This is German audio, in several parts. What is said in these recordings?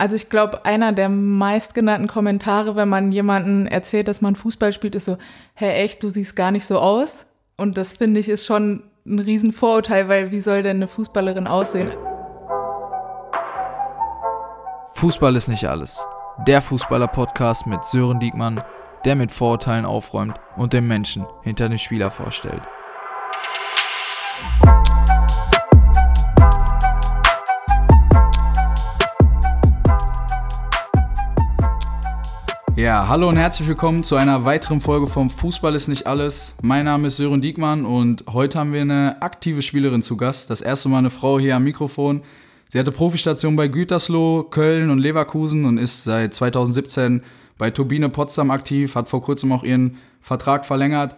also ich glaube, einer der meistgenannten Kommentare, wenn man jemanden erzählt, dass man Fußball spielt, ist so, hä, echt, du siehst gar nicht so aus. Und das finde ich ist schon ein Riesenvorurteil, weil wie soll denn eine Fußballerin aussehen? Fußball ist nicht alles. Der Fußballer-Podcast mit Sören Diekmann, der mit Vorurteilen aufräumt und den Menschen hinter dem Spieler vorstellt. Ja, hallo und herzlich willkommen zu einer weiteren Folge vom Fußball ist nicht alles. Mein Name ist Sören Diekmann und heute haben wir eine aktive Spielerin zu Gast. Das erste Mal eine Frau hier am Mikrofon. Sie hatte Profistation bei Gütersloh, Köln und Leverkusen und ist seit 2017 bei Turbine Potsdam aktiv, hat vor kurzem auch ihren Vertrag verlängert.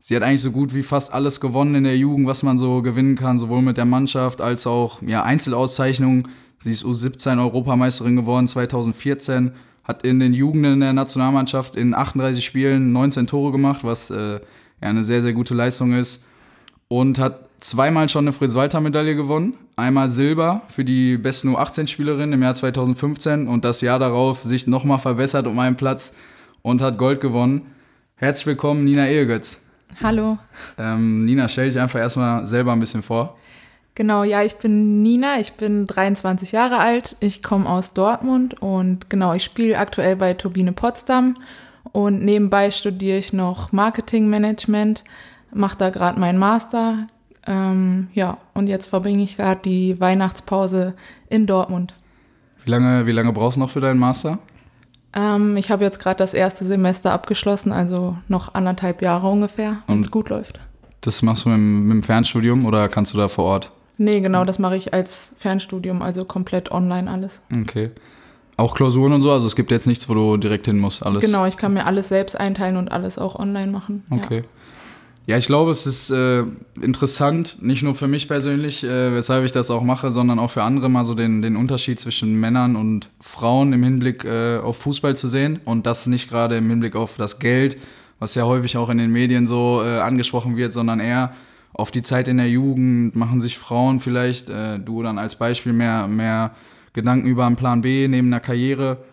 Sie hat eigentlich so gut wie fast alles gewonnen in der Jugend, was man so gewinnen kann, sowohl mit der Mannschaft als auch ja, Einzelauszeichnungen. Sie ist U17 Europameisterin geworden 2014 hat in den Jugenden der Nationalmannschaft in 38 Spielen 19 Tore gemacht, was äh, ja eine sehr, sehr gute Leistung ist. Und hat zweimal schon eine Fritz-Walter-Medaille gewonnen. Einmal Silber für die besten U18-Spielerin im Jahr 2015 und das Jahr darauf sich nochmal verbessert um einen Platz und hat Gold gewonnen. Herzlich willkommen, Nina Ehegötz. Hallo. Ähm, Nina, stell dich einfach erstmal selber ein bisschen vor. Genau, ja, ich bin Nina, ich bin 23 Jahre alt, ich komme aus Dortmund und genau, ich spiele aktuell bei Turbine Potsdam und nebenbei studiere ich noch Marketingmanagement, mache da gerade meinen Master. Ähm, ja, und jetzt verbringe ich gerade die Weihnachtspause in Dortmund. Wie lange, wie lange brauchst du noch für deinen Master? Ähm, ich habe jetzt gerade das erste Semester abgeschlossen, also noch anderthalb Jahre ungefähr, wenn es gut läuft. Das machst du mit, mit dem Fernstudium oder kannst du da vor Ort? Nee, genau, das mache ich als Fernstudium, also komplett online alles. Okay. Auch Klausuren und so, also es gibt jetzt nichts, wo du direkt hin musst, alles. Genau, ich kann mir alles selbst einteilen und alles auch online machen. Okay. Ja, ja ich glaube, es ist äh, interessant, nicht nur für mich persönlich, äh, weshalb ich das auch mache, sondern auch für andere mal so den, den Unterschied zwischen Männern und Frauen im Hinblick äh, auf Fußball zu sehen und das nicht gerade im Hinblick auf das Geld, was ja häufig auch in den Medien so äh, angesprochen wird, sondern eher auf die Zeit in der Jugend, machen sich Frauen vielleicht, äh, du dann als Beispiel, mehr, mehr Gedanken über einen Plan B neben einer Karriere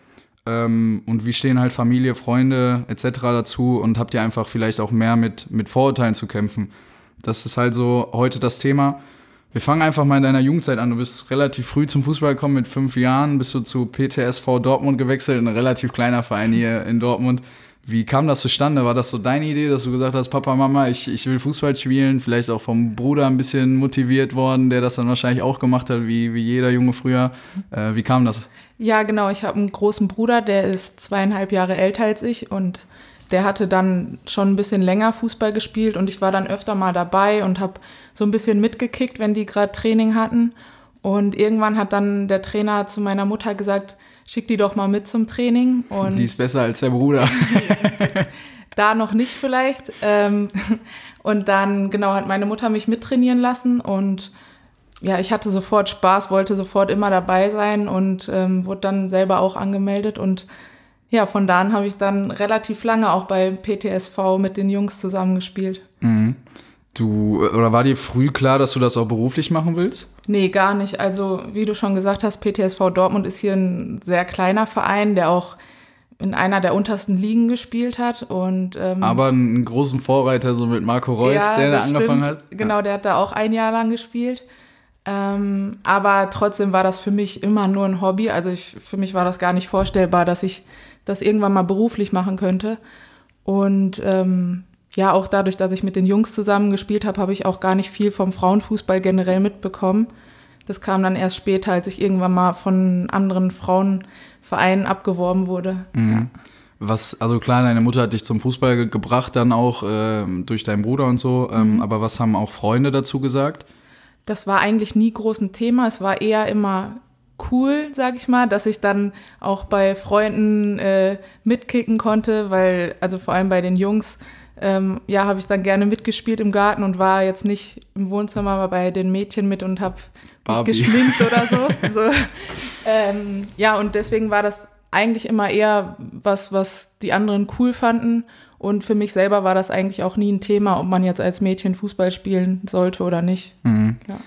ähm, und wie stehen halt Familie, Freunde etc. dazu und habt ihr einfach vielleicht auch mehr mit, mit Vorurteilen zu kämpfen. Das ist halt so heute das Thema. Wir fangen einfach mal in deiner Jugendzeit an. Du bist relativ früh zum Fußball gekommen, mit fünf Jahren bist du zu PTSV Dortmund gewechselt, ein relativ kleiner Verein hier in Dortmund. Wie kam das zustande? War das so deine Idee, dass du gesagt hast, Papa, Mama, ich, ich will Fußball spielen? Vielleicht auch vom Bruder ein bisschen motiviert worden, der das dann wahrscheinlich auch gemacht hat, wie, wie jeder Junge früher. Äh, wie kam das? Ja, genau. Ich habe einen großen Bruder, der ist zweieinhalb Jahre älter als ich und der hatte dann schon ein bisschen länger Fußball gespielt und ich war dann öfter mal dabei und habe so ein bisschen mitgekickt, wenn die gerade Training hatten. Und irgendwann hat dann der Trainer zu meiner Mutter gesagt, schick die doch mal mit zum Training. Und die ist besser als der Bruder. da noch nicht vielleicht. Ähm, und dann, genau, hat meine Mutter mich mittrainieren lassen und ja, ich hatte sofort Spaß, wollte sofort immer dabei sein und ähm, wurde dann selber auch angemeldet und ja, von da an habe ich dann relativ lange auch bei PTSV mit den Jungs zusammengespielt. Mhm. Du, oder war dir früh klar, dass du das auch beruflich machen willst? Nee, gar nicht. Also, wie du schon gesagt hast, PTSV Dortmund ist hier ein sehr kleiner Verein, der auch in einer der untersten Ligen gespielt hat. Und, ähm, Aber einen großen Vorreiter, so mit Marco Reus, ja, der da angefangen stimmt. hat. Genau, der hat da auch ein Jahr lang gespielt. Ähm, aber trotzdem war das für mich immer nur ein Hobby. Also ich, für mich war das gar nicht vorstellbar, dass ich das irgendwann mal beruflich machen könnte. Und ähm, ja, auch dadurch, dass ich mit den Jungs zusammen gespielt habe, habe ich auch gar nicht viel vom Frauenfußball generell mitbekommen. Das kam dann erst später, als ich irgendwann mal von anderen Frauenvereinen abgeworben wurde. Mhm. Ja. Was, also klar, deine Mutter hat dich zum Fußball ge gebracht, dann auch äh, durch deinen Bruder und so. Ähm, mhm. Aber was haben auch Freunde dazu gesagt? Das war eigentlich nie groß ein Thema. Es war eher immer cool, sag ich mal, dass ich dann auch bei Freunden äh, mitkicken konnte, weil, also vor allem bei den Jungs, ähm, ja, habe ich dann gerne mitgespielt im Garten und war jetzt nicht im Wohnzimmer, aber bei den Mädchen mit und habe mich geschminkt oder so. so. Ähm, ja, und deswegen war das eigentlich immer eher was, was die anderen cool fanden. Und für mich selber war das eigentlich auch nie ein Thema, ob man jetzt als Mädchen Fußball spielen sollte oder nicht. Mhm. Ja.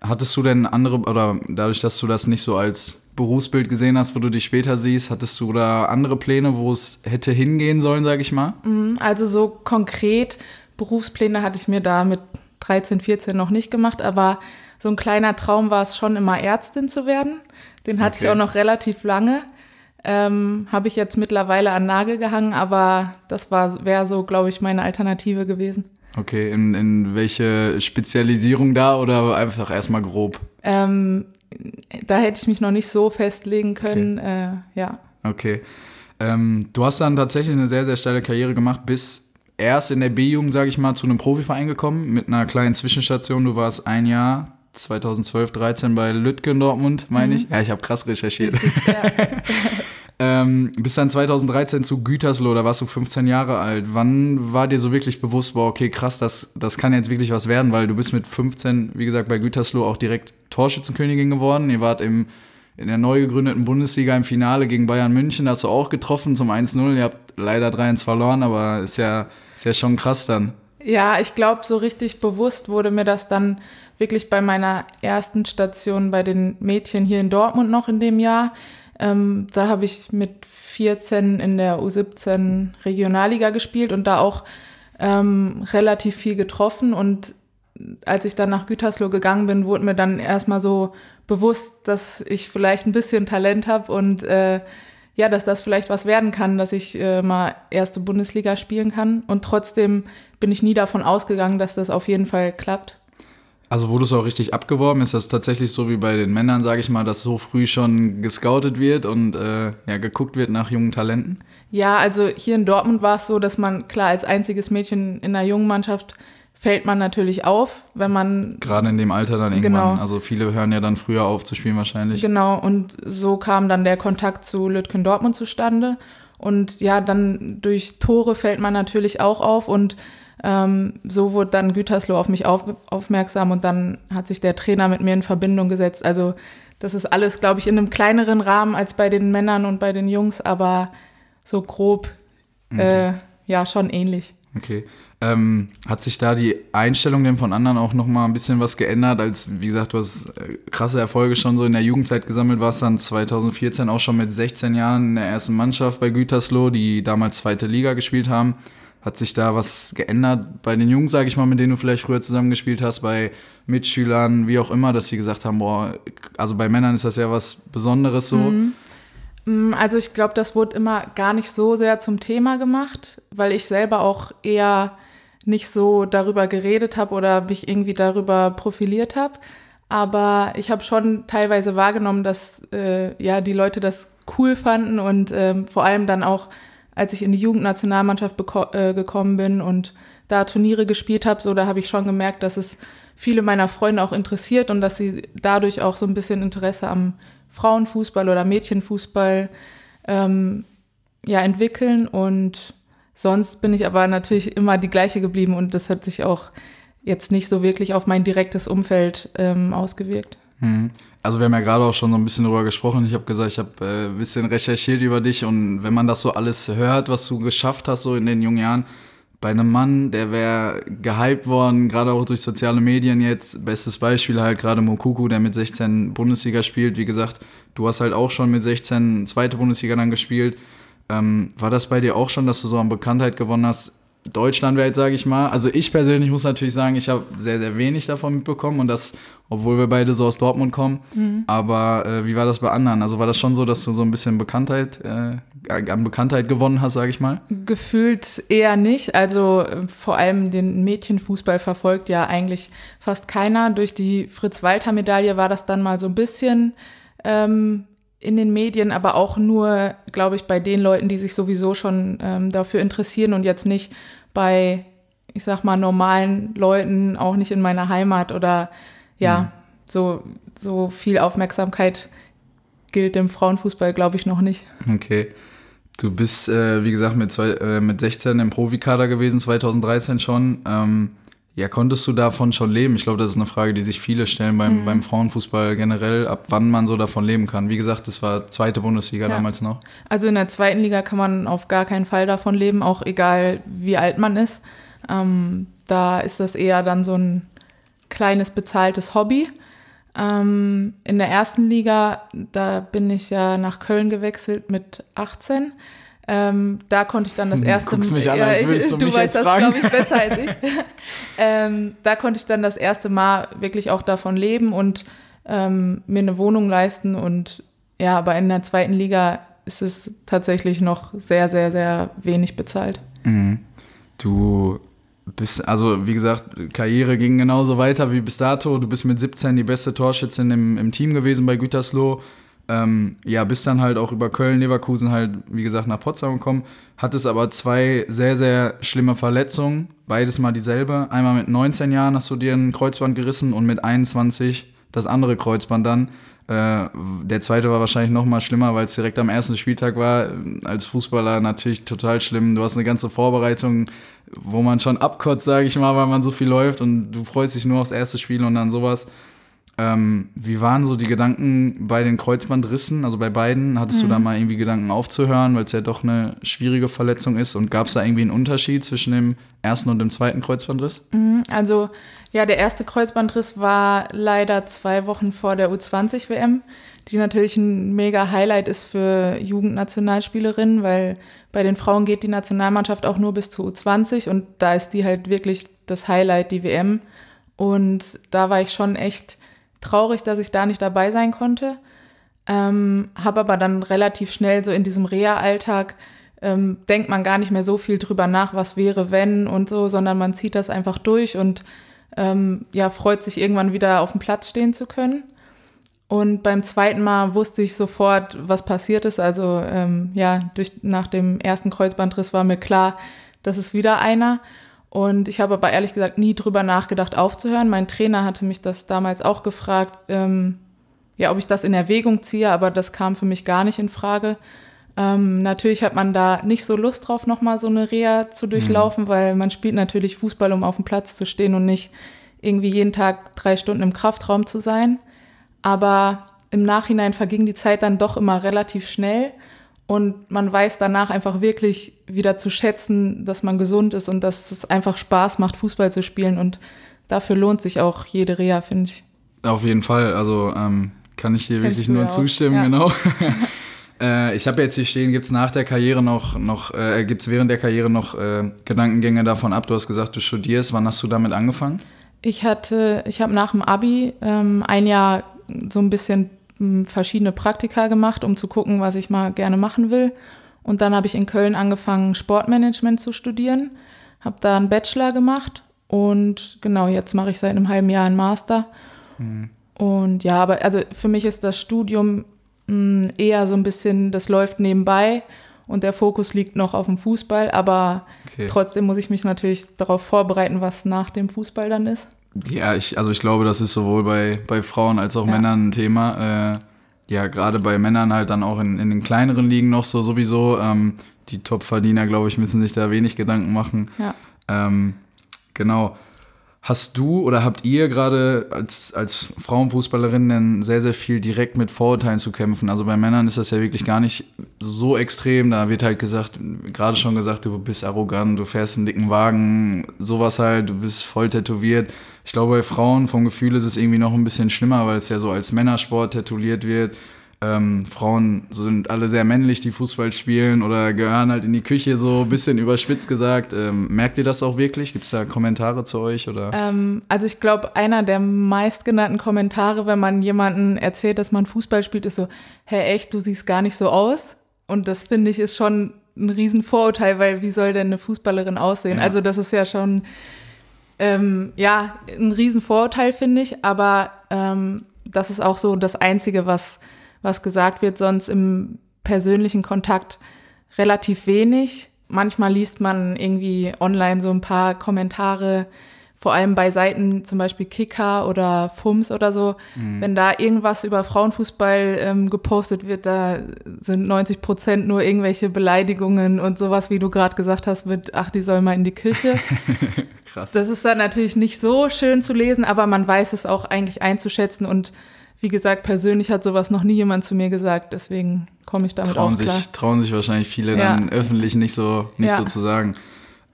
Hattest du denn andere, oder dadurch, dass du das nicht so als Berufsbild gesehen hast, wo du dich später siehst? Hattest du da andere Pläne, wo es hätte hingehen sollen, sage ich mal? Mhm, also so konkret Berufspläne hatte ich mir da mit 13, 14 noch nicht gemacht, aber so ein kleiner Traum war es schon immer Ärztin zu werden. Den hatte okay. ich auch noch relativ lange. Ähm, Habe ich jetzt mittlerweile an Nagel gehangen, aber das wäre so, glaube ich, meine Alternative gewesen. Okay, in, in welche Spezialisierung da oder einfach erstmal grob? Ähm, da hätte ich mich noch nicht so festlegen können, okay. äh, ja. Okay. Ähm, du hast dann tatsächlich eine sehr, sehr steile Karriere gemacht, bis erst in der B-Jugend, sage ich mal, zu einem Profiverein gekommen, mit einer kleinen Zwischenstation. Du warst ein Jahr 2012, 13 bei Lütgen Dortmund, meine mhm. ich. Ja, ich habe krass recherchiert. ähm, bis dann 2013 zu Gütersloh, da warst du 15 Jahre alt. Wann war dir so wirklich bewusst, boah, okay, krass, das, das kann jetzt wirklich was werden, weil du bist mit 15, wie gesagt, bei Gütersloh auch direkt Torschützenkönigin geworden. Ihr wart im, in der neu gegründeten Bundesliga im Finale gegen Bayern München, da hast du auch getroffen zum 1-0. Ihr habt leider 3-1 verloren, aber ist ja, ist ja schon krass dann. Ja, ich glaube, so richtig bewusst wurde mir das dann wirklich bei meiner ersten Station bei den Mädchen hier in Dortmund noch in dem Jahr. Ähm, da habe ich mit 14 in der U17 Regionalliga gespielt und da auch ähm, relativ viel getroffen. Und als ich dann nach Gütersloh gegangen bin, wurde mir dann erstmal so bewusst, dass ich vielleicht ein bisschen Talent habe und äh, ja, dass das vielleicht was werden kann, dass ich äh, mal erste Bundesliga spielen kann. Und trotzdem bin ich nie davon ausgegangen, dass das auf jeden Fall klappt. Also wurde es auch richtig abgeworben? Ist das tatsächlich so wie bei den Männern, sage ich mal, dass so früh schon gescoutet wird und äh, ja, geguckt wird nach jungen Talenten? Ja, also hier in Dortmund war es so, dass man klar als einziges Mädchen in einer jungen Mannschaft fällt man natürlich auf, wenn man. Gerade in dem Alter dann irgendwann. Genau. Also viele hören ja dann früher auf zu spielen wahrscheinlich. Genau, und so kam dann der Kontakt zu Lütgen Dortmund zustande. Und ja, dann durch Tore fällt man natürlich auch auf und ähm, so wurde dann Gütersloh auf mich auf, aufmerksam und dann hat sich der Trainer mit mir in Verbindung gesetzt. Also das ist alles, glaube ich, in einem kleineren Rahmen als bei den Männern und bei den Jungs, aber so grob, okay. äh, ja, schon ähnlich. Okay. Ähm, hat sich da die Einstellung denn von anderen auch nochmal ein bisschen was geändert, als, wie gesagt, du hast äh, krasse Erfolge schon so in der Jugendzeit gesammelt, warst dann 2014 auch schon mit 16 Jahren in der ersten Mannschaft bei Gütersloh, die damals zweite Liga gespielt haben. Hat sich da was geändert bei den Jungs, sage ich mal, mit denen du vielleicht früher zusammengespielt hast, bei Mitschülern, wie auch immer, dass sie gesagt haben, boah, also bei Männern ist das ja was Besonderes so. Mhm. Mm, also ich glaube, das wurde immer gar nicht so sehr zum Thema gemacht, weil ich selber auch eher nicht so darüber geredet habe oder mich irgendwie darüber profiliert habe. Aber ich habe schon teilweise wahrgenommen, dass äh, ja die Leute das cool fanden und ähm, vor allem dann auch als ich in die Jugendnationalmannschaft äh, gekommen bin und da Turniere gespielt habe, so da habe ich schon gemerkt, dass es viele meiner Freunde auch interessiert und dass sie dadurch auch so ein bisschen Interesse am Frauenfußball oder Mädchenfußball ähm, ja entwickeln und sonst bin ich aber natürlich immer die gleiche geblieben und das hat sich auch jetzt nicht so wirklich auf mein direktes Umfeld ähm, ausgewirkt. Mhm. Also wir haben ja gerade auch schon so ein bisschen darüber gesprochen. Ich habe gesagt, ich habe äh, ein bisschen recherchiert über dich und wenn man das so alles hört, was du geschafft hast so in den jungen Jahren, bei einem Mann, der wäre gehypt worden, gerade auch durch soziale Medien jetzt. Bestes Beispiel halt gerade Mokuku, der mit 16 Bundesliga spielt. Wie gesagt, du hast halt auch schon mit 16 zweite Bundesliga dann gespielt. Ähm, war das bei dir auch schon, dass du so an Bekanntheit gewonnen hast? deutschlandweit, sage ich mal. Also ich persönlich muss natürlich sagen, ich habe sehr, sehr wenig davon mitbekommen und das, obwohl wir beide so aus Dortmund kommen. Mhm. Aber äh, wie war das bei anderen? Also war das schon so, dass du so ein bisschen Bekanntheit, äh, an Bekanntheit gewonnen hast, sage ich mal? Gefühlt eher nicht. Also äh, vor allem den Mädchenfußball verfolgt ja eigentlich fast keiner. Durch die Fritz-Walter-Medaille war das dann mal so ein bisschen ähm, in den Medien, aber auch nur, glaube ich, bei den Leuten, die sich sowieso schon ähm, dafür interessieren und jetzt nicht bei, ich sag mal, normalen Leuten, auch nicht in meiner Heimat oder ja, mhm. so, so viel Aufmerksamkeit gilt im Frauenfußball, glaube ich, noch nicht. Okay. Du bist, äh, wie gesagt, mit, zwei, äh, mit 16 im Profikader gewesen, 2013 schon. Ähm, ja, konntest du davon schon leben? Ich glaube, das ist eine Frage, die sich viele stellen beim, mhm. beim Frauenfußball generell, ab wann man so davon leben kann. Wie gesagt, das war zweite Bundesliga ja. damals noch. Also in der zweiten Liga kann man auf gar keinen Fall davon leben, auch egal wie alt man ist. Ähm, da ist das eher dann so ein kleines bezahltes Hobby. Ähm, in der ersten Liga, da bin ich ja nach Köln gewechselt mit 18. Ähm, da konnte ich dann das erste Mal. mich an, ja, als würdest du, du mich weißt jetzt das, glaube ich, besser als ich. ähm, da konnte ich dann das erste Mal wirklich auch davon leben und ähm, mir eine Wohnung leisten. Und ja, aber in der zweiten Liga ist es tatsächlich noch sehr, sehr, sehr wenig bezahlt. Mhm. Du bist, also wie gesagt, Karriere ging genauso weiter wie bis dato. Du bist mit 17 die beste Torschützin im, im Team gewesen bei Gütersloh. Ähm, ja, bist dann halt auch über Köln, Leverkusen halt, wie gesagt, nach Potsdam gekommen. Hattest aber zwei sehr, sehr schlimme Verletzungen. Beides mal dieselbe. Einmal mit 19 Jahren hast du dir ein Kreuzband gerissen und mit 21 das andere Kreuzband dann. Äh, der zweite war wahrscheinlich noch mal schlimmer, weil es direkt am ersten Spieltag war. Als Fußballer natürlich total schlimm. Du hast eine ganze Vorbereitung, wo man schon abkotzt, sage ich mal, weil man so viel läuft und du freust dich nur aufs erste Spiel und dann sowas. Ähm, wie waren so die Gedanken bei den Kreuzbandrissen, also bei beiden? Hattest mhm. du da mal irgendwie Gedanken aufzuhören, weil es ja doch eine schwierige Verletzung ist? Und gab es da irgendwie einen Unterschied zwischen dem ersten und dem zweiten Kreuzbandriss? Mhm, also ja, der erste Kreuzbandriss war leider zwei Wochen vor der U20-WM, die natürlich ein mega Highlight ist für Jugendnationalspielerinnen, weil bei den Frauen geht die Nationalmannschaft auch nur bis zu U20 und da ist die halt wirklich das Highlight, die WM. Und da war ich schon echt traurig, dass ich da nicht dabei sein konnte. Ähm, habe aber dann relativ schnell so in diesem Reha-Alltag ähm, denkt man gar nicht mehr so viel drüber nach, was wäre, wenn und so, sondern man zieht das einfach durch und ähm, ja, freut sich irgendwann wieder auf dem Platz stehen zu können. Und beim zweiten Mal wusste ich sofort, was passiert ist. Also ähm, ja, durch, nach dem ersten Kreuzbandriss war mir klar, das ist wieder einer. Und ich habe aber ehrlich gesagt nie drüber nachgedacht, aufzuhören. Mein Trainer hatte mich das damals auch gefragt, ähm, ja, ob ich das in Erwägung ziehe, aber das kam für mich gar nicht in Frage. Ähm, natürlich hat man da nicht so Lust drauf, nochmal so eine Reha zu durchlaufen, mhm. weil man spielt natürlich Fußball, um auf dem Platz zu stehen und nicht irgendwie jeden Tag drei Stunden im Kraftraum zu sein. Aber im Nachhinein verging die Zeit dann doch immer relativ schnell. Und man weiß danach einfach wirklich wieder zu schätzen, dass man gesund ist und dass es einfach Spaß macht, Fußball zu spielen. Und dafür lohnt sich auch jede Reha, finde ich. Auf jeden Fall. Also ähm, kann ich dir Kennst wirklich nur zustimmen, ja. genau. äh, ich habe jetzt hier stehen, gibt es nach der Karriere noch, noch äh, gibt es während der Karriere noch äh, Gedankengänge davon ab? Du hast gesagt, du studierst. Wann hast du damit angefangen? Ich hatte, ich habe nach dem Abi ähm, ein Jahr so ein bisschen verschiedene Praktika gemacht, um zu gucken, was ich mal gerne machen will. Und dann habe ich in Köln angefangen, Sportmanagement zu studieren, habe da einen Bachelor gemacht und genau, jetzt mache ich seit einem halben Jahr einen Master. Mhm. Und ja, aber also für mich ist das Studium mh, eher so ein bisschen, das läuft nebenbei und der Fokus liegt noch auf dem Fußball, aber okay. trotzdem muss ich mich natürlich darauf vorbereiten, was nach dem Fußball dann ist. Ja, ich, also ich glaube, das ist sowohl bei, bei Frauen als auch ja. Männern ein Thema. Äh, ja, gerade bei Männern halt dann auch in, in den kleineren Ligen noch so sowieso. Ähm, die Top-Verdiener, glaube ich, müssen sich da wenig Gedanken machen. Ja. Ähm, genau. Hast du oder habt ihr gerade als, als Frauenfußballerin denn sehr, sehr viel direkt mit Vorurteilen zu kämpfen? Also bei Männern ist das ja wirklich gar nicht so extrem. Da wird halt gesagt, gerade schon gesagt, du bist arrogant, du fährst einen dicken Wagen, sowas halt, du bist voll tätowiert. Ich glaube, bei Frauen vom Gefühl ist es irgendwie noch ein bisschen schlimmer, weil es ja so als Männersport tätowiert wird ähm, Frauen sind alle sehr männlich, die Fußball spielen oder gehören halt in die Küche, so ein bisschen überspitzt gesagt. Ähm, merkt ihr das auch wirklich? Gibt es da Kommentare zu euch? Oder? Ähm, also ich glaube, einer der meistgenannten Kommentare, wenn man jemanden erzählt, dass man Fußball spielt, ist so, hä, echt, du siehst gar nicht so aus. Und das finde ich ist schon ein Riesenvorurteil, weil wie soll denn eine Fußballerin aussehen? Ja. Also das ist ja schon, ähm, ja, ein Riesenvorurteil, finde ich. Aber ähm, das ist auch so das Einzige, was was gesagt wird, sonst im persönlichen Kontakt relativ wenig. Manchmal liest man irgendwie online so ein paar Kommentare, vor allem bei Seiten zum Beispiel Kicker oder FUMS oder so. Mhm. Wenn da irgendwas über Frauenfußball ähm, gepostet wird, da sind 90 Prozent nur irgendwelche Beleidigungen und sowas, wie du gerade gesagt hast, mit, ach, die soll mal in die Küche. Krass. Das ist dann natürlich nicht so schön zu lesen, aber man weiß es auch eigentlich einzuschätzen und wie gesagt, persönlich hat sowas noch nie jemand zu mir gesagt, deswegen komme ich damit trauen auch klar. Sich, trauen sich wahrscheinlich viele ja. dann öffentlich nicht so, nicht ja. so zu sagen.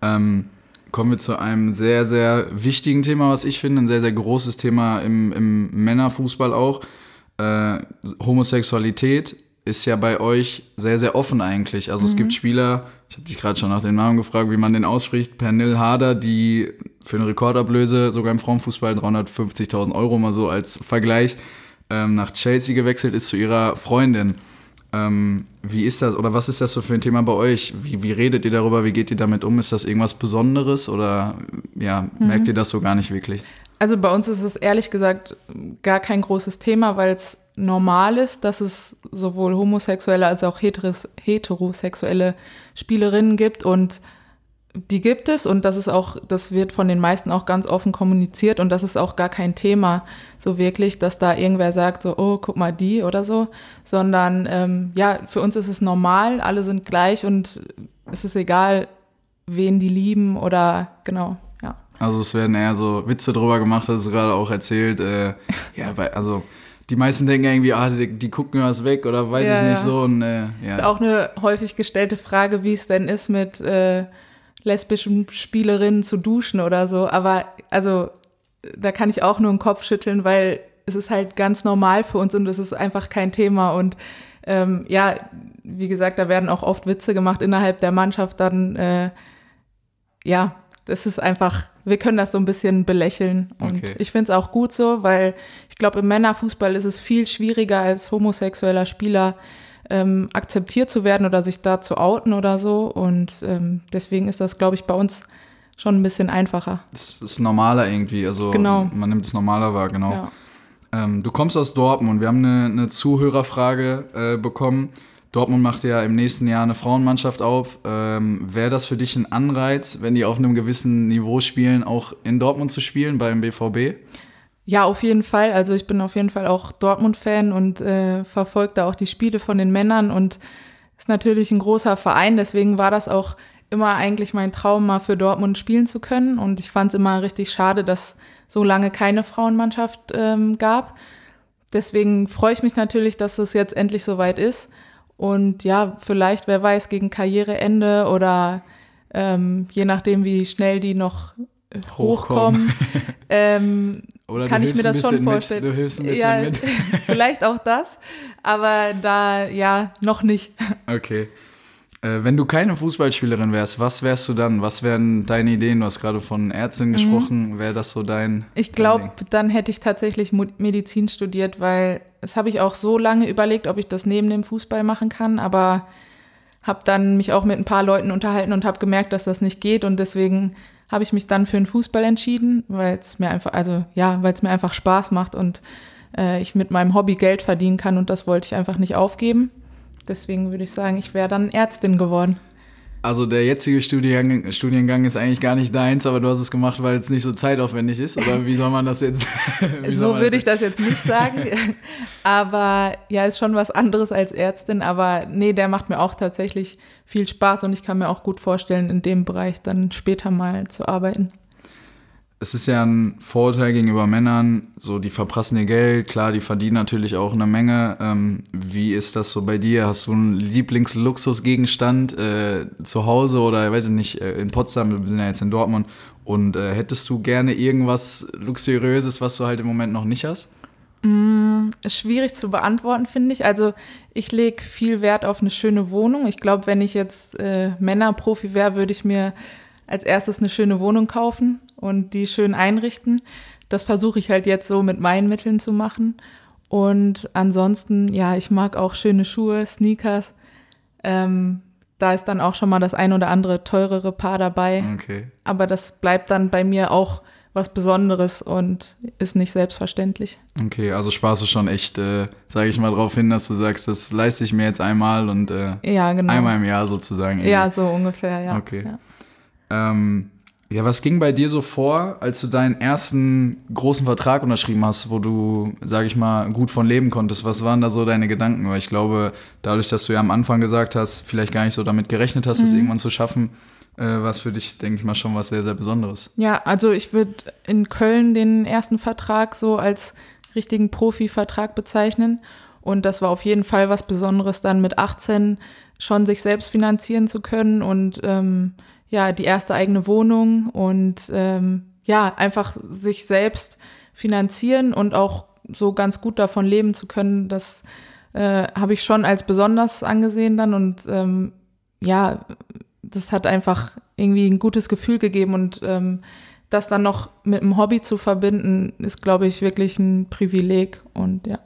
Ähm, kommen wir zu einem sehr, sehr wichtigen Thema, was ich finde, ein sehr, sehr großes Thema im, im Männerfußball auch. Äh, Homosexualität ist ja bei euch sehr, sehr offen eigentlich. Also mhm. es gibt Spieler, ich habe dich gerade schon nach dem Namen gefragt, wie man den ausspricht, Pernil Harder, die für eine Rekordablöse sogar im Frauenfußball 350.000 Euro mal so als Vergleich ähm, nach Chelsea gewechselt ist zu ihrer Freundin. Ähm, wie ist das oder was ist das so für ein Thema bei euch? Wie, wie redet ihr darüber? Wie geht ihr damit um? Ist das irgendwas Besonderes oder ja, mhm. merkt ihr das so gar nicht wirklich? Also bei uns ist es ehrlich gesagt gar kein großes Thema, weil es normal ist, dass es sowohl homosexuelle als auch heterosexuelle Spielerinnen gibt und die gibt es und das ist auch, das wird von den meisten auch ganz offen kommuniziert und das ist auch gar kein Thema so wirklich, dass da irgendwer sagt so, oh, guck mal die oder so, sondern ähm, ja, für uns ist es normal, alle sind gleich und es ist egal, wen die lieben oder genau, ja. Also es werden eher so Witze drüber gemacht, hast du gerade auch erzählt, äh, ja, bei, also die meisten denken irgendwie, ah, die, die gucken was weg oder weiß ja, ich nicht ja. so. Und, äh, ja. Ist auch eine häufig gestellte Frage, wie es denn ist mit äh, lesbischen Spielerinnen zu duschen oder so. Aber also da kann ich auch nur den Kopf schütteln, weil es ist halt ganz normal für uns und es ist einfach kein Thema. Und ähm, ja, wie gesagt, da werden auch oft Witze gemacht innerhalb der Mannschaft. Dann äh, ja, das ist einfach, wir können das so ein bisschen belächeln. Und okay. ich finde es auch gut so, weil ich glaube, im Männerfußball ist es viel schwieriger als homosexueller Spieler ähm, akzeptiert zu werden oder sich da zu outen oder so. Und ähm, deswegen ist das, glaube ich, bei uns schon ein bisschen einfacher. Das ist normaler irgendwie, also genau. man nimmt es normaler wahr, genau. Ja. Ähm, du kommst aus Dortmund, wir haben eine, eine Zuhörerfrage äh, bekommen. Dortmund macht ja im nächsten Jahr eine Frauenmannschaft auf. Ähm, Wäre das für dich ein Anreiz, wenn die auf einem gewissen Niveau spielen, auch in Dortmund zu spielen beim BVB? Ja, auf jeden Fall. Also ich bin auf jeden Fall auch Dortmund-Fan und äh, verfolge da auch die Spiele von den Männern und ist natürlich ein großer Verein. Deswegen war das auch immer eigentlich mein Traum, mal für Dortmund spielen zu können. Und ich fand es immer richtig schade, dass so lange keine Frauenmannschaft ähm, gab. Deswegen freue ich mich natürlich, dass es jetzt endlich soweit ist. Und ja, vielleicht, wer weiß, gegen Karriereende oder ähm, je nachdem, wie schnell die noch hochkommen, ähm, kann ich mir das schon vorstellen. Mit, du hilfst ein bisschen ja, mit. vielleicht auch das, aber da ja noch nicht. Okay. Äh, wenn du keine Fußballspielerin wärst, was wärst du dann? Was wären deine Ideen? Du hast gerade von Ärztin mhm. gesprochen. Wäre das so dein? Ich glaube, dann hätte ich tatsächlich Medizin studiert, weil das habe ich auch so lange überlegt, ob ich das neben dem Fußball machen kann, aber habe dann mich auch mit ein paar Leuten unterhalten und habe gemerkt, dass das nicht geht und deswegen habe ich mich dann für den Fußball entschieden, weil es mir einfach, also ja, weil es mir einfach Spaß macht und äh, ich mit meinem Hobby Geld verdienen kann und das wollte ich einfach nicht aufgeben. Deswegen würde ich sagen, ich wäre dann Ärztin geworden. Also der jetzige Studiengang, Studiengang ist eigentlich gar nicht deins, aber du hast es gemacht, weil es nicht so zeitaufwendig ist. Oder wie soll man das jetzt? so würde ich das jetzt nicht sagen. aber ja, ist schon was anderes als Ärztin. Aber nee, der macht mir auch tatsächlich viel Spaß und ich kann mir auch gut vorstellen, in dem Bereich dann später mal zu arbeiten es ist ja ein Vorurteil gegenüber Männern, so die verprassen ihr Geld, klar, die verdienen natürlich auch eine Menge. Ähm, wie ist das so bei dir? Hast du einen Lieblingsluxusgegenstand äh, zu Hause oder, ich weiß nicht, äh, in Potsdam, wir sind ja jetzt in Dortmund, und äh, hättest du gerne irgendwas Luxuriöses, was du halt im Moment noch nicht hast? Mm, schwierig zu beantworten, finde ich. Also ich lege viel Wert auf eine schöne Wohnung. Ich glaube, wenn ich jetzt äh, Männerprofi wäre, würde ich mir als erstes eine schöne Wohnung kaufen und die schön einrichten. Das versuche ich halt jetzt so mit meinen Mitteln zu machen. Und ansonsten, ja, ich mag auch schöne Schuhe, Sneakers. Ähm, da ist dann auch schon mal das ein oder andere teurere Paar dabei. Okay. Aber das bleibt dann bei mir auch was Besonderes und ist nicht selbstverständlich. Okay, also sparst du schon echt, äh, sage ich mal, darauf hin, dass du sagst, das leiste ich mir jetzt einmal und äh, ja, genau. einmal im Jahr sozusagen. Irgendwie. Ja, so ungefähr, ja. Okay. Ja. Ähm, ja, was ging bei dir so vor, als du deinen ersten großen Vertrag unterschrieben hast, wo du, sag ich mal, gut von leben konntest? Was waren da so deine Gedanken? Weil ich glaube, dadurch, dass du ja am Anfang gesagt hast, vielleicht gar nicht so damit gerechnet hast, mhm. es irgendwann zu schaffen, äh, war es für dich, denke ich mal, schon was sehr, sehr Besonderes. Ja, also ich würde in Köln den ersten Vertrag so als richtigen Profi-Vertrag bezeichnen. Und das war auf jeden Fall was Besonderes, dann mit 18 schon sich selbst finanzieren zu können und ähm, ja die erste eigene Wohnung und ähm, ja, einfach sich selbst finanzieren und auch so ganz gut davon leben zu können, das äh, habe ich schon als besonders angesehen dann und ähm, ja, das hat einfach irgendwie ein gutes Gefühl gegeben und ähm, das dann noch mit einem Hobby zu verbinden, ist, glaube ich, wirklich ein Privileg und ja.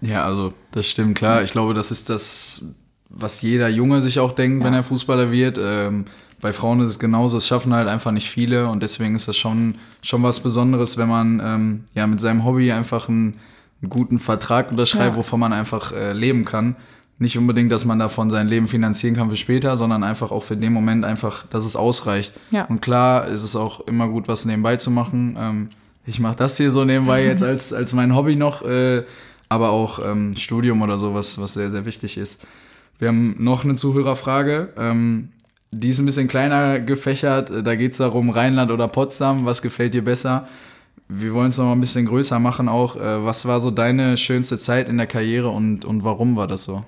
Ja, also das stimmt, klar. Ich glaube, das ist das, was jeder Junge sich auch denkt, ja. wenn er Fußballer wird. Ähm, bei Frauen ist es genauso, es schaffen halt einfach nicht viele und deswegen ist das schon, schon was Besonderes, wenn man ähm, ja mit seinem Hobby einfach einen, einen guten Vertrag unterschreibt, ja. wovon man einfach äh, leben kann. Nicht unbedingt, dass man davon sein Leben finanzieren kann für später, sondern einfach auch für den Moment einfach, dass es ausreicht. Ja. Und klar ist es auch immer gut, was nebenbei zu machen. Ähm, ich mache das hier so nebenbei jetzt als, als mein Hobby noch, äh, aber auch ähm, Studium oder sowas, was sehr, sehr wichtig ist. Wir haben noch eine Zuhörerfrage. Ähm, die ist ein bisschen kleiner gefächert. Da geht es darum, Rheinland oder Potsdam, was gefällt dir besser? Wir wollen es noch mal ein bisschen größer machen auch. Äh, was war so deine schönste Zeit in der Karriere und, und warum war das so?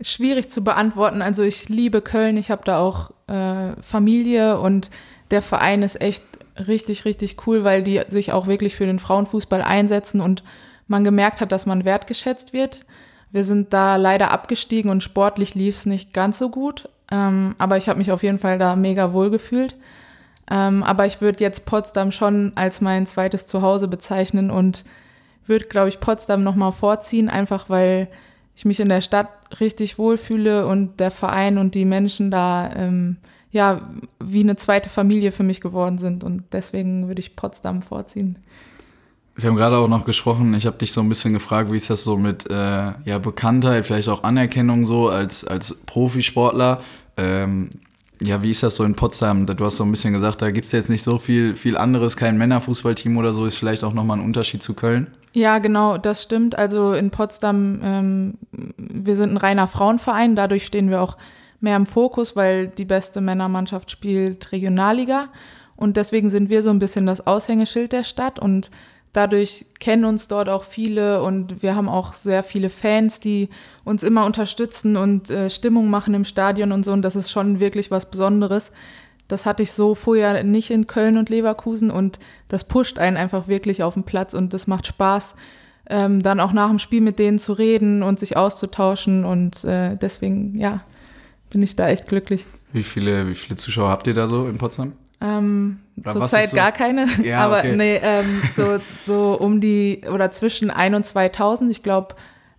Schwierig zu beantworten. Also ich liebe Köln, ich habe da auch äh, Familie und der Verein ist echt richtig, richtig cool, weil die sich auch wirklich für den Frauenfußball einsetzen und man gemerkt hat, dass man wertgeschätzt wird. Wir sind da leider abgestiegen und sportlich lief es nicht ganz so gut. Ähm, aber ich habe mich auf jeden Fall da mega wohl gefühlt. Ähm, aber ich würde jetzt Potsdam schon als mein zweites Zuhause bezeichnen und würde, glaube ich, Potsdam nochmal vorziehen, einfach weil ich mich in der Stadt richtig wohlfühle und der Verein und die Menschen da ähm, ja wie eine zweite Familie für mich geworden sind. Und deswegen würde ich Potsdam vorziehen. Wir haben gerade auch noch gesprochen, ich habe dich so ein bisschen gefragt, wie ist das so mit äh, ja, Bekanntheit, vielleicht auch Anerkennung so als, als Profisportler. Ähm, ja, wie ist das so in Potsdam? Du hast so ein bisschen gesagt, da gibt es jetzt nicht so viel, viel anderes, kein Männerfußballteam oder so, ist vielleicht auch nochmal ein Unterschied zu Köln? Ja, genau, das stimmt. Also in Potsdam, ähm, wir sind ein reiner Frauenverein, dadurch stehen wir auch mehr im Fokus, weil die beste Männermannschaft spielt Regionalliga. Und deswegen sind wir so ein bisschen das Aushängeschild der Stadt und Dadurch kennen uns dort auch viele und wir haben auch sehr viele Fans, die uns immer unterstützen und äh, Stimmung machen im Stadion und so. Und das ist schon wirklich was Besonderes. Das hatte ich so vorher nicht in Köln und Leverkusen und das pusht einen einfach wirklich auf den Platz und das macht Spaß, ähm, dann auch nach dem Spiel mit denen zu reden und sich auszutauschen und äh, deswegen, ja, bin ich da echt glücklich. Wie viele, wie viele Zuschauer habt ihr da so in Potsdam? Ähm, Zurzeit so? gar keine, ja, aber okay. nee, ähm, so, so um die oder zwischen 1 und 2000, ich glaube,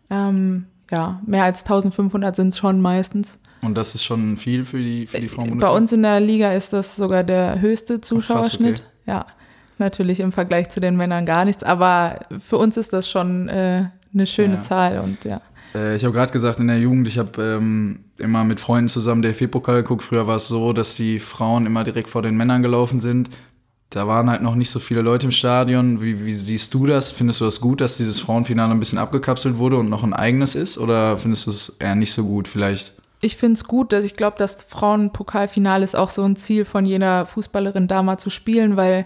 ähm, ja, mehr als 1500 sind es schon meistens. Und das ist schon viel für die, für die Frauen Bei uns in der Liga ist das sogar der höchste Zuschauerschnitt. Ach, okay. Ja, natürlich im Vergleich zu den Männern gar nichts, aber für uns ist das schon äh, eine schöne ja. Zahl und ja. Äh, ich habe gerade gesagt, in der Jugend, ich habe ähm, immer mit Freunden zusammen DFB-Pokal geguckt. Früher war es so, dass die Frauen immer direkt vor den Männern gelaufen sind. Da waren halt noch nicht so viele Leute im Stadion. Wie, wie siehst du das? Findest du das gut, dass dieses Frauenfinale ein bisschen abgekapselt wurde und noch ein eigenes ist? Oder findest du es eher nicht so gut vielleicht? Ich finde es gut, dass ich glaube, das Frauenpokalfinale ist auch so ein Ziel von jener Fußballerin da mal zu spielen, weil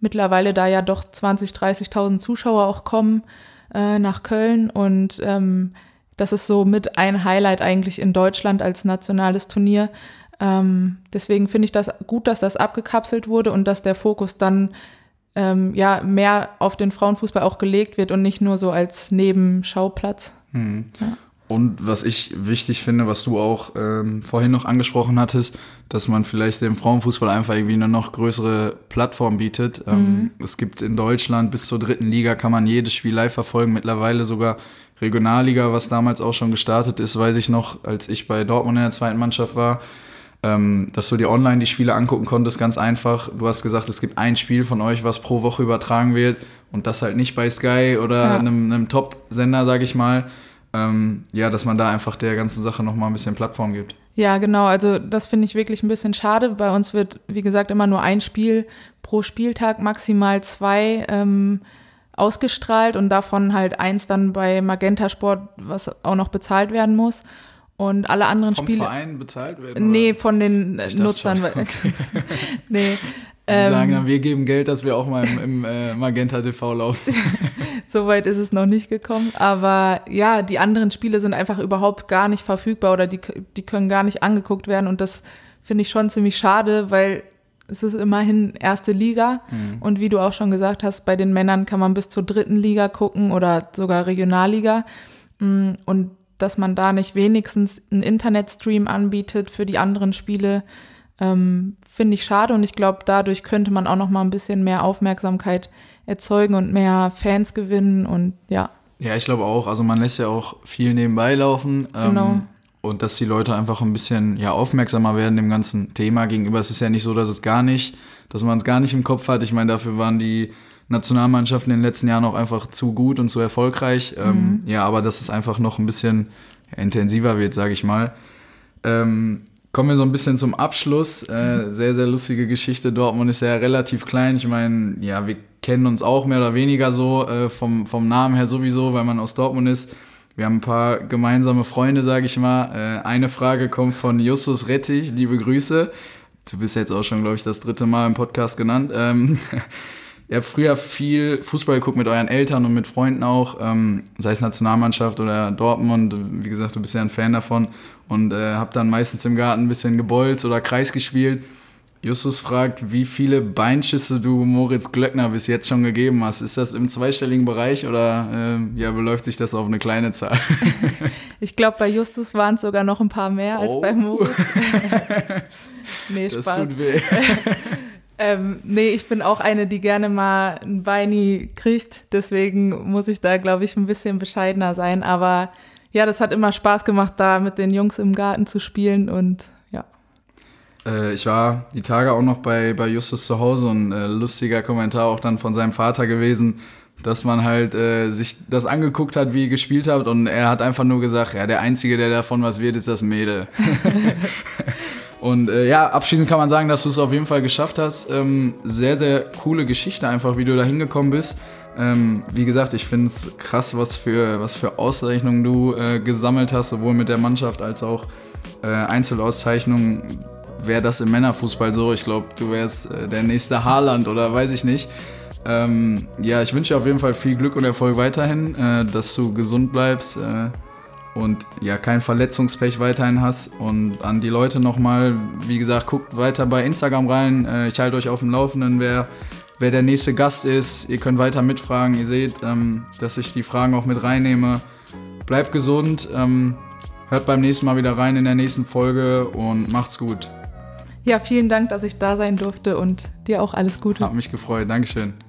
mittlerweile da ja doch 20.000, 30.000 Zuschauer auch kommen äh, nach Köln und ähm, das ist so mit ein Highlight eigentlich in Deutschland als nationales Turnier. Ähm, deswegen finde ich das gut, dass das abgekapselt wurde und dass der Fokus dann ähm, ja mehr auf den Frauenfußball auch gelegt wird und nicht nur so als Nebenschauplatz. Mhm. Ja. Und was ich wichtig finde, was du auch ähm, vorhin noch angesprochen hattest, dass man vielleicht dem Frauenfußball einfach irgendwie eine noch größere Plattform bietet. Ähm, mhm. es gibt in Deutschland bis zur dritten Liga kann man jedes Spiel live verfolgen, mittlerweile sogar Regionalliga, was damals auch schon gestartet ist, weiß ich noch, als ich bei Dortmund in der zweiten Mannschaft war, ähm, dass du dir online die Spiele angucken konntest, ganz einfach. Du hast gesagt, es gibt ein Spiel von euch, was pro Woche übertragen wird und das halt nicht bei Sky oder ja. einem, einem Top-Sender, sage ich mal. Ähm, ja, dass man da einfach der ganzen Sache nochmal ein bisschen Plattform gibt. Ja, genau. Also das finde ich wirklich ein bisschen schade. Bei uns wird, wie gesagt, immer nur ein Spiel pro Spieltag, maximal zwei. Ähm, ausgestrahlt und davon halt eins dann bei Magenta Sport, was auch noch bezahlt werden muss. Und alle anderen Vom Spiele. Vom Verein bezahlt werden? Nee, von den Nutzern. Okay. nee. Die ähm, sagen dann, wir geben Geld, dass wir auch mal im, im äh, Magenta TV laufen. Soweit ist es noch nicht gekommen. Aber ja, die anderen Spiele sind einfach überhaupt gar nicht verfügbar oder die, die können gar nicht angeguckt werden. Und das finde ich schon ziemlich schade, weil es ist immerhin erste Liga. Mhm. Und wie du auch schon gesagt hast, bei den Männern kann man bis zur dritten Liga gucken oder sogar Regionalliga. Mm, Und dass man da nicht wenigstens einen Internetstream anbietet für die anderen Spiele, ähm, finde ich schade. Und ich glaube, dadurch könnte man auch noch mal ein bisschen mehr Aufmerksamkeit erzeugen und mehr Fans gewinnen. Und ja, Ja, ich glaube auch. Also man lässt ja auch viel nebenbei laufen. Ähm, Genau. Und dass die Leute einfach ein bisschen ja, aufmerksamer werden dem ganzen Thema gegenüber. Es ist ja nicht so, dass es gar nicht, dass man es gar nicht im Kopf hat. Ich meine, dafür waren die Nationalmannschaften in den letzten Jahren auch einfach zu gut und zu erfolgreich. Ähm, ja, aber dass es einfach noch ein bisschen intensiver wird, sage ich mal. Ähm, kommen wir so ein bisschen zum Abschluss. Äh, sehr, sehr lustige Geschichte. Dortmund ist ja relativ klein. Ich meine, ja, wir kennen uns auch mehr oder weniger so äh, vom, vom Namen her sowieso, weil man aus Dortmund ist. Wir haben ein paar gemeinsame Freunde, sage ich mal. Äh, eine Frage kommt von Justus Rettich. Liebe Grüße. Du bist jetzt auch schon, glaube ich, das dritte Mal im Podcast genannt. Ähm, Ihr habt früher viel Fußball geguckt mit euren Eltern und mit Freunden auch, ähm, sei es Nationalmannschaft oder Dortmund. Wie gesagt, du bist ja ein Fan davon und äh, habt dann meistens im Garten ein bisschen gebolzt oder Kreis gespielt. Justus fragt, wie viele Beinschüsse du Moritz Glöckner bis jetzt schon gegeben hast. Ist das im zweistelligen Bereich oder äh, ja, beläuft sich das auf eine kleine Zahl? ich glaube, bei Justus waren es sogar noch ein paar mehr als Oh. bei Moritz. nee, Das Spaß. tut weh. Ähm, nee, ich bin auch eine, die gerne mal ein Beini kriegt. Deswegen muss ich da, glaube ich, ein bisschen bescheidener sein. Aber ja, das hat immer Spaß gemacht, da mit den Jungs im Garten zu spielen. Und ja, Äh, ich war die Tage auch noch bei, bei Justus zu Hause und äh, lustiger Kommentar auch dann von seinem Vater gewesen, dass man halt äh, sich das angeguckt hat, wie ihr gespielt habt und er hat einfach nur gesagt, ja, der Einzige, der davon was wird, ist das Mädel. und äh, ja, abschließend kann man sagen, dass du es auf jeden Fall geschafft hast. Ähm, sehr, sehr coole Geschichte einfach, wie du da hingekommen bist. Ähm, wie gesagt, ich finde es krass, was für, was für Auszeichnungen du äh, gesammelt hast, sowohl mit der Mannschaft als auch äh, Einzelauszeichnungen. Wäre das im Männerfußball so? Ich glaube, du wärst äh, der nächste Haaland oder weiß ich nicht. Ähm, ja, ich wünsche dir auf jeden Fall viel Glück und Erfolg weiterhin, äh, dass du gesund bleibst äh, und ja, kein Verletzungspech weiterhin hast. Und an die Leute nochmal, wie gesagt, guckt weiter bei Instagram rein. Äh, ich halte euch auf dem Laufenden, wer, wer der nächste Gast ist. Ihr könnt weiter mitfragen. Ihr seht, ähm, dass ich die Fragen auch mit reinnehme. Bleibt gesund, ähm, hört beim nächsten Mal wieder rein in der nächsten Folge und macht's gut. ja, vielen Dank, dass ich da sein durfte und dir auch alles Gute. Hat mich gefreut. Dankeschön.